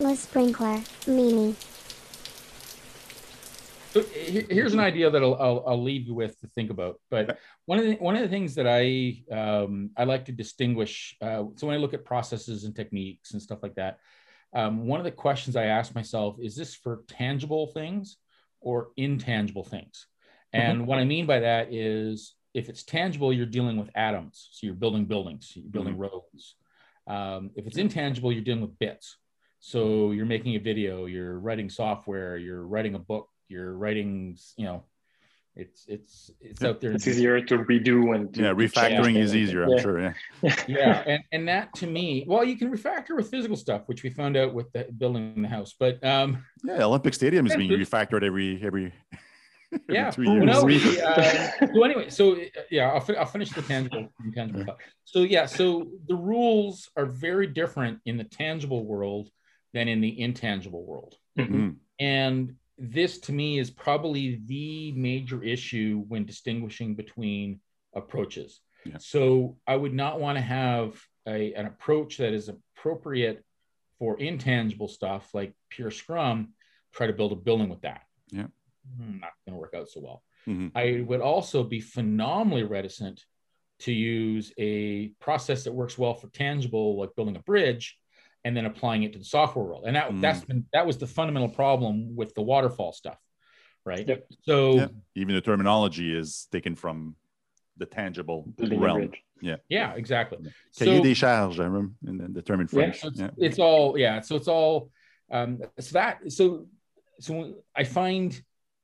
Le sprinkler, Mimi. So here's an idea that I'll, I'll, I'll leave you with to think about. But one of the one of the things that I um, I like to distinguish. Uh, so when I look at processes and techniques and stuff like that, um, one of the questions I ask myself is: This for tangible things or intangible things? And what I mean by that is, if it's tangible, you're dealing with atoms. So you're building buildings, you're building roads. Um, if it's intangible, you're dealing with bits. So you're making a video, you're writing software, you're writing a book, you're writing, you know, it's it's it's out there. It's easier to redo and to Yeah, refactoring is easier, I'm Yeah. sure. Yeah. yeah, and and that to me, well, you can refactor with physical stuff, which we found out with the building the house. But um, Yeah, Olympic Stadium is being refactored every every, every yeah, two well, years. no, Re- the, uh, so anyway, so uh, yeah, I'll, fi- I'll finish the tangible, tangible stuff. So yeah, so the rules are very different in the tangible world than in the intangible world. Mhm. Mm, And this to me is probably the major issue when distinguishing between approaches. Yeah. So I would not want to have a, an approach that is appropriate for intangible stuff like pure Scrum, try to build a building with that. Yeah. Hmm, Not going to work out so well. Mhm. I would also be phenomenally reticent to use a process that works well for tangible, like building a bridge, and then applying it to the software world. And that Mm. that's been that was the fundamental problem with the waterfall stuff, right? Yep. So Yeah. Even the terminology is taken from the tangible Building a realm. bridge. yeah, exactly. Cahier So- des charges, I remember, in the, the term in Yeah, French. So it's, Yeah. it's all yeah. So it's all um, so that so so I find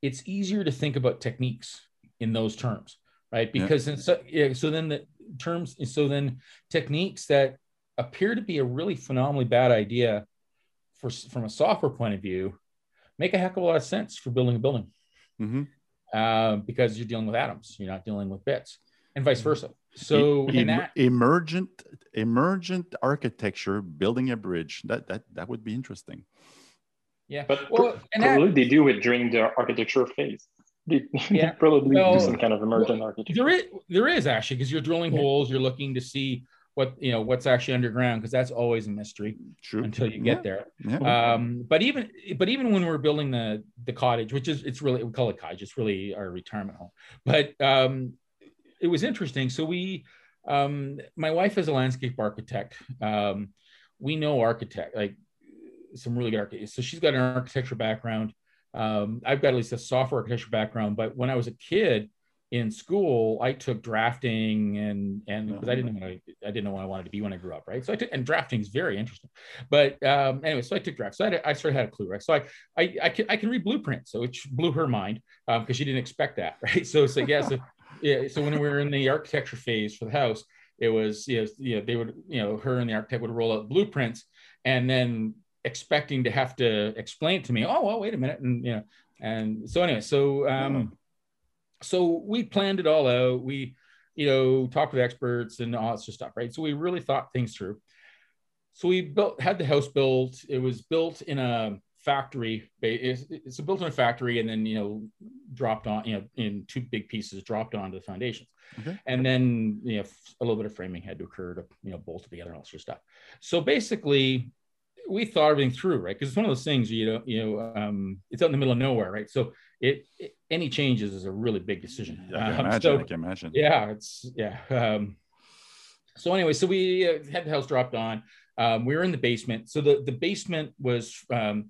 it's easier to think about techniques in those terms, right? Yeah. Because in so yeah, so then the terms so then techniques that appear to be a really phenomenally bad idea for from a software point of view make a heck of a lot of sense for building a building Mhm. uh, because you're dealing with atoms, you're not dealing with bits, and vice Mm-hmm. versa. So E- em- that emergent emergent architecture, building a bridge. That that that would be interesting. yeah, But well, pr- and that, probably they do it during the architecture phase. They, Yeah. they probably Well, do some kind of emergent architecture. There is there is actually because you're drilling Yeah. holes, you're looking to see what you know what's actually underground because that's always a mystery True. until you get there. Yeah. Um, but even but even when we're building the the cottage, which is it's really we call it cottage, it's really our retirement home. But um, it was interesting. So we, um, my wife is a landscape architect. Um, we know architect like some really good architects. So she's got an architecture background. Um, I've got at least a software architecture background. But when I was a kid in school, I took drafting and and because I didn't know what I, didn't know what I wanted to be when I grew up, right? So I took and drafting is very interesting. But um, anyway, so I took draft. So I, I sort of had a clue, right? So I I I can, I can read blueprints, so which blew her mind because she didn't expect that, right? So so yeah, so yeah, so when we were in the architecture phase for the house, it was you know, you know they would you know her and the architect would roll out blueprints and then expecting to have to explain it to me. Oh well, wait a minute, and you know, and so anyway, so um, so we planned it all out. We you know talked with experts and all that sort of stuff, right? So we really thought things through. So we built had the house built. It was built in a factory. It's, it's built in a factory, and then you know dropped on you know in two big pieces dropped onto the foundations, Okay. and then you know a little bit of framing had to occur to you know bolt it together and all sort of stuff. So basically, we thought everything through, right? Because it's one of those things you know you know um, it's out in the middle of nowhere, right? So it, it any changes is a really big decision. Yeah, I can Um, imagine. so- I can imagine. yeah it's yeah um so anyway so we uh, had the house dropped on um, we were in the basement so the the basement was um,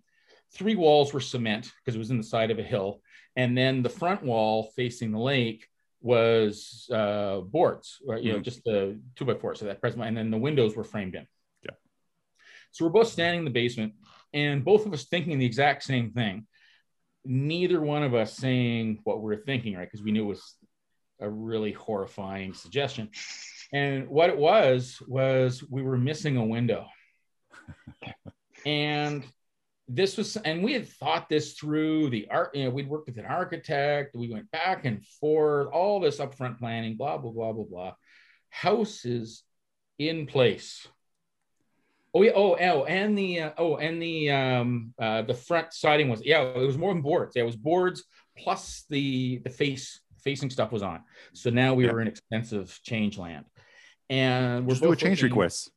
three walls were cement because it was in the side of a hill and then the front wall facing the lake was uh, boards right, you know Mhm. just the two by four so that present and then the windows were framed in Yeah. so we're both standing in the basement and both of us thinking the exact same thing neither one of us saying what we are thinking right because we knew it was a really horrifying suggestion. And what it was was we were missing a window. and this was and we had thought this through the art, you know, we'd worked with an architect, we went back and forth, all this upfront planning, blah, blah, blah, blah, blah. House is in place. Oh yeah. Oh, oh, and the uh, oh, and the um uh the front siding was yeah, it was more than boards. Yeah, it was boards plus the the face facing stuff was on. So now we Yeah. were in expensive change land. And we're Just do a change looking- request.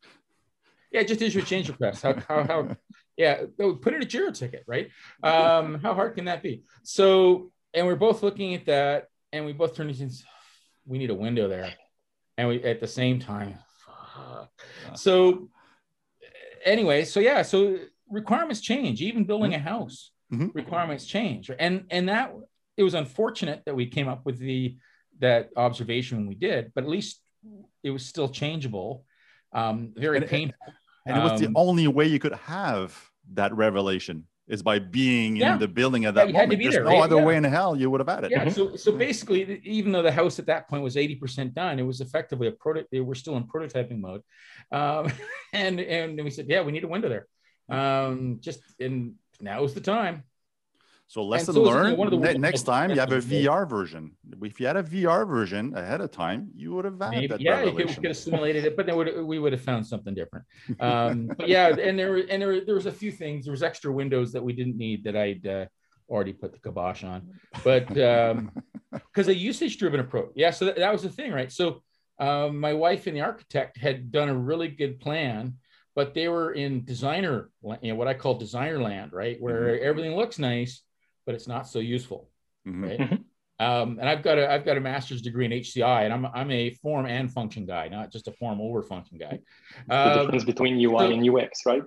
Yeah, just issue a change request. How, how, how, yeah, put in a Jira ticket, right? Um, how hard can that be? So, and we're both looking at that and we both turned and we need a window there. And we, at the same time, fuck. so anyway, so yeah, so requirements change, even building a house, Mhm. requirements change. And, and that, it was unfortunate that we came up with the, that observation when we did, but at least it was still changeable. Um, very And- painful. And it was the Um, only way you could have that revelation is by being Yeah. in the building at Yeah, that you had to moment. be There's there, no right? other Yeah. way in hell you would have had it. Yeah. So, so basically, even though the house at that point was 80% done, it was effectively a prototype. We're still in prototyping mode. Um, and, and we said, yeah, we need a window there. Um, just, and now is the time. So lesson so is you know, learned. one of the next time you have a VR version. If you had a VR version ahead of time, you would have had that yeah, we could, we could have simulated it, but then would, we would have found something different. Um, but yeah, and there and there, there was a few things. There was extra windows that we didn't need that I'd uh, already put the kibosh on, but um, because a usage-driven approach. Yeah, so that, that was the thing, right? So um, my wife and the architect had done a really good plan, but they were in designer, you know, what I call designer land, right, where everything looks nice, but it's not so useful Mhm. right? Mhm. Um, and I've got a I've got a master's degree in HCI, and I'm I'm a form and function guy, not just a form over function guy. the Um, difference between UI so- and UX, right?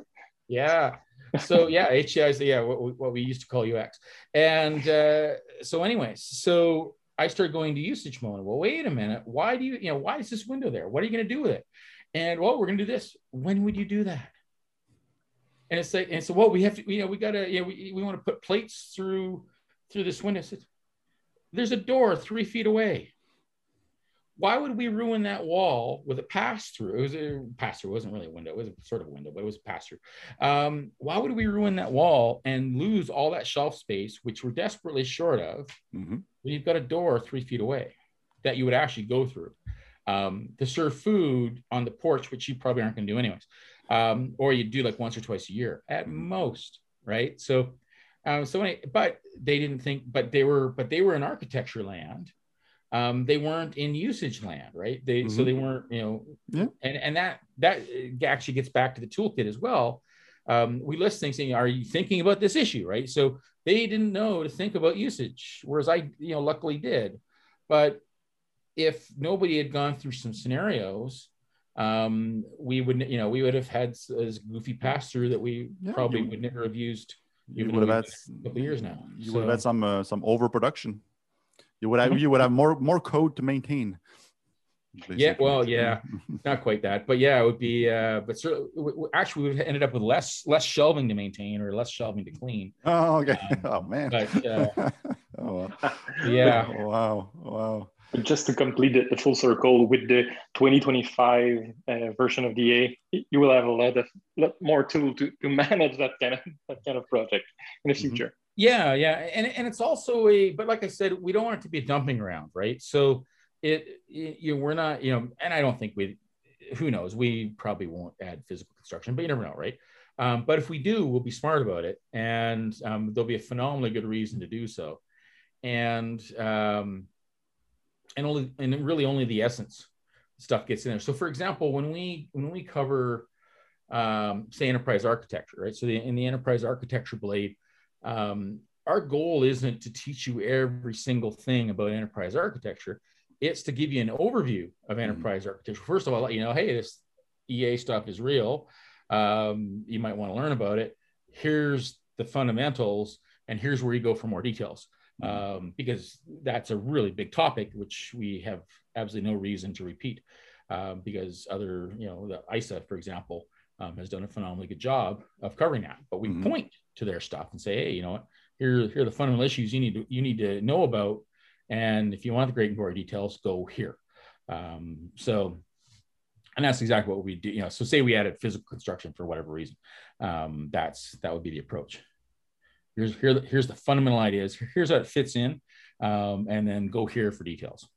yeah. So yeah, HCI is yeah what we, what we used to call UX. And uh, so, anyways, so I started going to usage mode. Well, wait a minute. Why do you you know why is this window there? What are you going to do with it? And well, we're going to do this. When would you do that? And it's like, and so well, we have to, you know, we got to, you know, we, we want to put plates through through this window. Said, There's a door three feet away. Why would we ruin that wall with a pass through? It was a pass through. It wasn't really a window. It was a sort of a window, but it was a pass through. Um, why would we ruin that wall and lose all that shelf space, which we're desperately short of? Mhm. when you've got a door three feet away that you would actually go through um, to serve food on the porch, which you probably aren't going to do anyways, um, or you do like once or twice a year at most, right? So, um, so anyway, but they didn't think, but they were, but they were in architecture land. Um, they weren't in usage land, right? They so Mhm. they weren't, you know, Yeah. and and that that actually gets back to the toolkit as well. Um, we list things saying, "Are you thinking about this issue?" Right? So they didn't know to think about usage, whereas I, you know, luckily did. But if nobody had gone through some scenarios, um, we would, you know, we would have had this goofy pass through that we Yeah, probably would never have used. You would have had a couple years now. You would have had some uh, some overproduction. You would have you would have more more code to maintain. Yeah, well, yeah. Not quite that, but yeah, it would be. Uh, but certainly, actually, we ended up with less less shelving to maintain or less shelving to clean. Oh, okay. Um, oh man. but, uh, oh, wow. Yeah, Wow. Wow. But just to complete the, the full circle with the 2025 uh, version of DA, you will have a lot of lot more tool to, to manage that kind of that kind of project in the Mhm. future. Yeah, yeah, and and it's also a but like I said, we don't want it to be a dumping ground, right? So it, it you know, we're not you know, and I don't think we, who knows, we probably won't add physical construction, but you never know, right? Um, but if we do, we'll be smart about it, and um, there'll be a phenomenally good reason to do so, and um, and only and really only the essence stuff gets in there. So for example, when we when we cover um, say enterprise architecture, right? So the, in the enterprise architecture blade um, our goal isn't to teach you every single thing about enterprise architecture. It's to give you an overview of enterprise architecture. First of all, let you know, hey, this EA stuff is real. Um, you might want to learn about it. Here's the fundamentals, and here's where you go for more details. Um, because that's a really big topic, which we have absolutely no reason to repeat. Um, because other, you know, the ISA, for example, um, has done a phenomenally good job of covering that. But we Mhm. point to their stuff and say, hey, you know what? Here, here are the fundamental issues you need to you need to know about. And if you want the great and gory details, go here. Um, so, and that's exactly what we do. You know, so say we added physical construction for whatever reason, um, that's that would be the approach. Here's here, here's the fundamental ideas. Here's how it fits in, um, and then go here for details.